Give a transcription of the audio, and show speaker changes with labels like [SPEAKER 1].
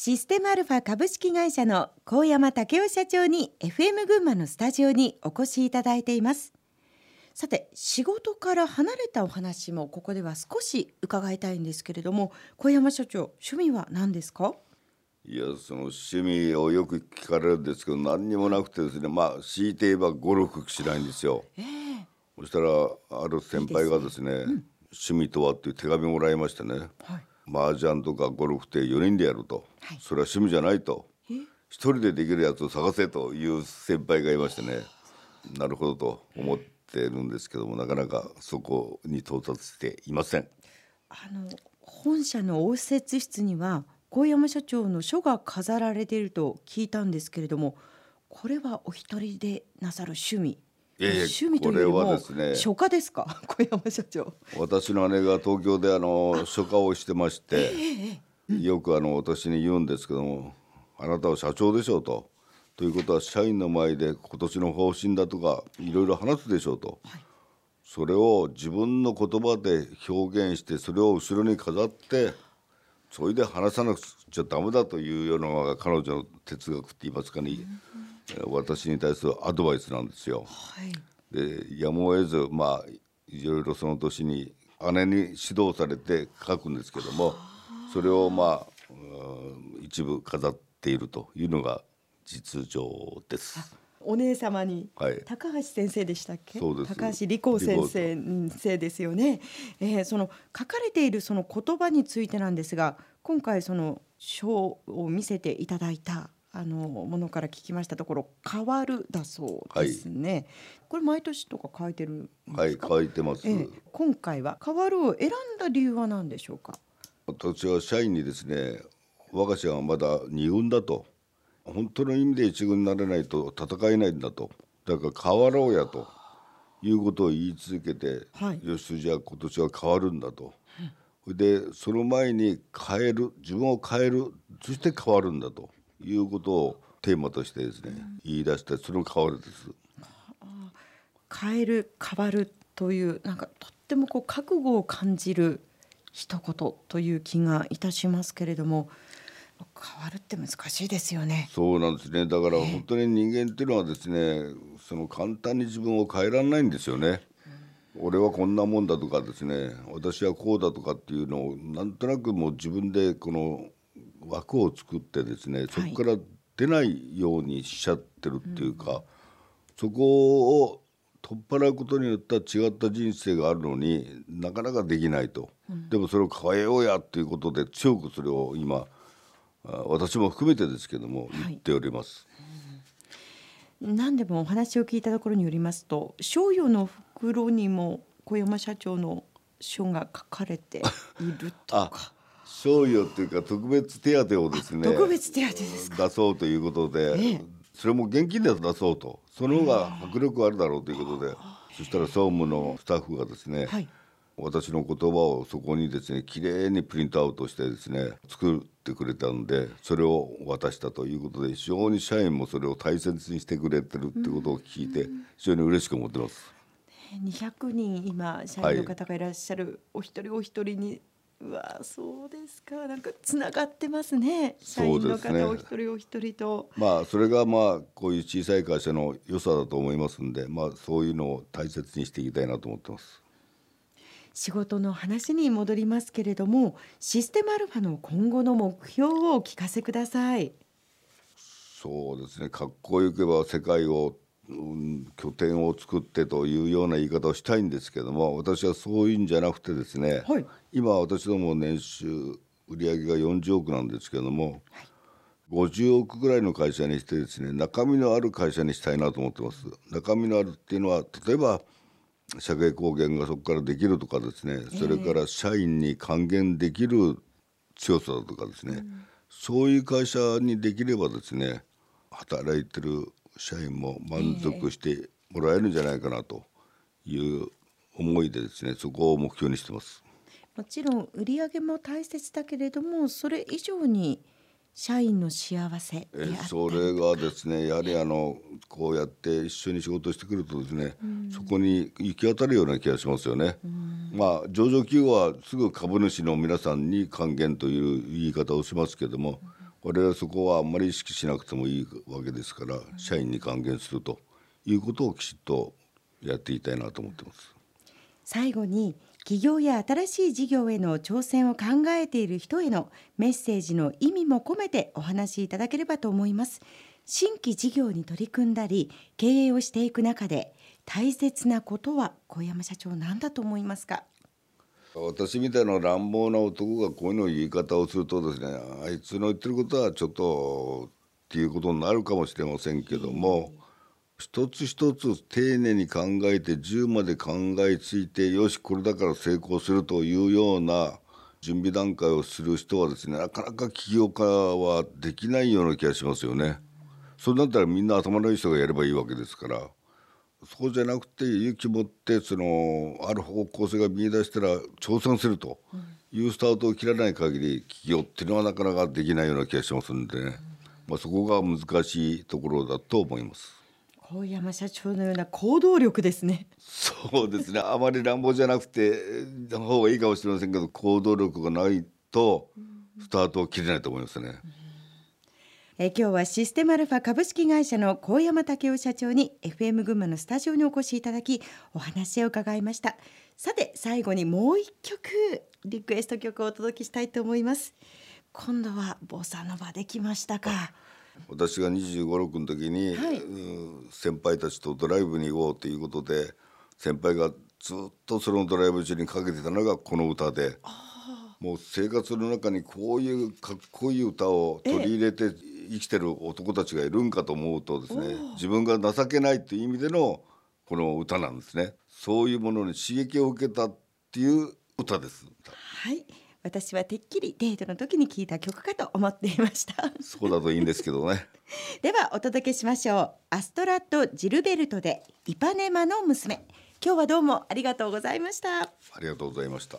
[SPEAKER 1] システムアルファ株式会社の高山武雄社長に FM 群馬のスタジオにお越しいただいています。さて仕事から離れたお話もここでは少し伺いたいんですけれども小山社長趣味は何ですか？
[SPEAKER 2] いやその趣味をよく聞かれるんですけど何にもなくてですねまあ強いて言えばゴルフしないんですよ、えー、そしたらある先輩がですね、ね。うん、趣味とはっていう手紙もらいましてね、はい麻雀とかゴルフって4人でやると、はい、それは趣味じゃないと一人でできるやつを探せという先輩がいましてね。なるほどと思ってるんですけどもなかなかそこに到達していません。
[SPEAKER 1] あの本社の応接室には小山社長の書が飾られていると聞いたんですけれどもこれはお一人でなさる趣味趣味というよりもですね。書家ですか？小山社長。
[SPEAKER 2] 私の姉が東京であの書家をしてまして、よくあの私に言うんですけどもあなたは社長でしょうと。ということは社員の前で今年の方針だとかいろいろ話すでしょうと、はい、それを自分の言葉で表現してそれを後ろに飾ってそれで話さなくちゃダメだというようなのが彼女の哲学って言いますかね、私に対するアドバイスなんですよ。はい、でやむを得ずまあいろいろその年に姉に指導されて書くんですけどもそれをまあ一部飾っているというのが実情です。
[SPEAKER 1] お姉様に、はい、高橋先生でしたっけ？高橋理子先生ですよね、えー、その書かれているその言葉についてなんですが今回その書を見せていただいたあのものから聞きましたところ変わるだそうですね、はい、これ毎年とか書いてる
[SPEAKER 2] はい書いてます、えー、
[SPEAKER 1] 今回は変わるを選んだ理由は何でしょうか？
[SPEAKER 2] 私は社員にですね我が社はまだ2軍だと本当の意味で1軍になれないと戦えないんだとだから変わろうやということを言い続けて、はい、よしじゃあ今年は変わるんだと、うん、でその前に変える自分を変えるそして変わるんだということをテーマとしてですね、うん、言い出してその変わるです。
[SPEAKER 1] 変える変わるというなんかとってもこう覚悟を感じる一言という気がいたしますけれども変わるって難しいですよね。
[SPEAKER 2] そうなんですね。だから本当に人間っていうのはですね、その簡単に自分を変えられないんですよね。うん、俺はこんなもんだとかですね、私はこうだとかっていうのをなんとなくもう自分でこの枠を作ってですね、そこから出ないようにしちゃってるっていうか、はい、そこを取っ払うことによって違った人生があるのになかなかできないと、うん、でもそれを変えようやっていうことで強くそれを今私も含めてですけども言っております。はい
[SPEAKER 1] うん、何でもお話を聞いたところによりますと賞与の袋にも小山社長の書が書かれているとか。
[SPEAKER 2] 賞与っていうか特別手当をですね
[SPEAKER 1] 特別手当です
[SPEAKER 2] 出そうということで、ええ、それも現金で出そうと。その方が迫力あるだろうということで、そしたら総務のスタッフがですね、はい、私の言葉をそこにですねきれいにプリントアウトしてですね作ってくれたのでそれを渡したということで非常に社員もそれを大切にしてくれてるってことを聞いて非常に嬉しく思ってます。
[SPEAKER 1] 200人今社員の方がいらっしゃる、はい、お一人お一人にうわそうですか。なんかつながってますね。社員の方、ね、お一人お一人と。
[SPEAKER 2] まあそれがまあこういう小さい会社の良さだと思いますんでまあそういうのを大切にしていきたいなと思ってます。
[SPEAKER 1] 仕事の話に戻りますけれどもシステムアルファの今後の目標をお聞かせください。
[SPEAKER 2] そうですね。かっこよくば世界をうん、拠点を作ってというような言い方をしたいんですけども私はそういうんじゃなくてですね、はい、今私ども年収売上が40億なんですけども、はい、50億ぐらいの会社にしてですね中身のある会社にしたいなと思ってます。中身のあるっていうのは例えば社会貢献がそこからできるとかですね、それから社員に還元できる強さだとかですね、そういう会社にできればですね働いてる社員も満足してもらえるんじゃないかなという思いでですねそこを目標にしてます。
[SPEAKER 1] もちろん売上も大切だけれどもそれ以上に社員の幸せ
[SPEAKER 2] えそれがですねやはりあのこうやって一緒に仕事してくるとですね、うん、そこに行き当たるような気がしますよね。うん、まあ上場企業はすぐ株主の皆さんに還元という言い方をしますけども、我々はそこはあんまり意識しなくてもいいわけですから社員に還元するということをきちっとやっていきたいなと思ってます。
[SPEAKER 1] 最後に企業や新しい事業への挑戦を考えている人へのメッセージの意味も込めてお話しいただければと思います新規事業に取り組んだり経営をしていく中で大切なことは小山社長何だと思いますか？
[SPEAKER 2] 私みたいな乱暴な男がこういうの言い方をするとですねあいつの言ってることはちょっとっていうことになるかもしれませんけども、一つ一つ丁寧に考えて10まで考えついてよしこれだから成功するというような準備段階をする人はですねなかなか起業家はできないような気がしますよね。それだったらみんな頭のいい人がやればいいわけですからそうじゃなくて勇気持ってそのある方向性が見出したら挑戦するというスタートを切らない限り起業っていうのはなかなかできないような気がしますんでね、まあ、そこが難しいところだと思います。
[SPEAKER 1] 大山社長のような行動力ですね。
[SPEAKER 2] そうですね。あまり乱暴じゃなくて方がいいかもしれませんけど、行動力がないとスタートを切れないと思いますね。
[SPEAKER 1] え今日はシステムアルファ株式会社の高山武雄社長に FM 群馬のスタジオにお越しいただきお話を伺いました。さて最後にもう一曲リクエスト曲をお届けしたいと思います。今度はボサノバできましたか。
[SPEAKER 2] 私が2 5 6の時に、はい、先輩たちとドライブに行こうということで先輩がずっとそのドライブ中にかけてたのがこの歌でもう生活の中にこういうかっこいい歌を取り入れて生きてる男たちがいるんかと思うとですね自分が情けないっていう意味でのこの歌なんですね。そういうものに刺激を受けたっていう歌です。
[SPEAKER 1] はい。私はてっきりデートの時に聞いた曲かと思っていました。
[SPEAKER 2] そうだといいんですけどね。
[SPEAKER 1] ではお届けしましょう。アストラッド・ジルベルトでイパネマの娘。今日はどうもありがとうございました。あ
[SPEAKER 2] りがとうございました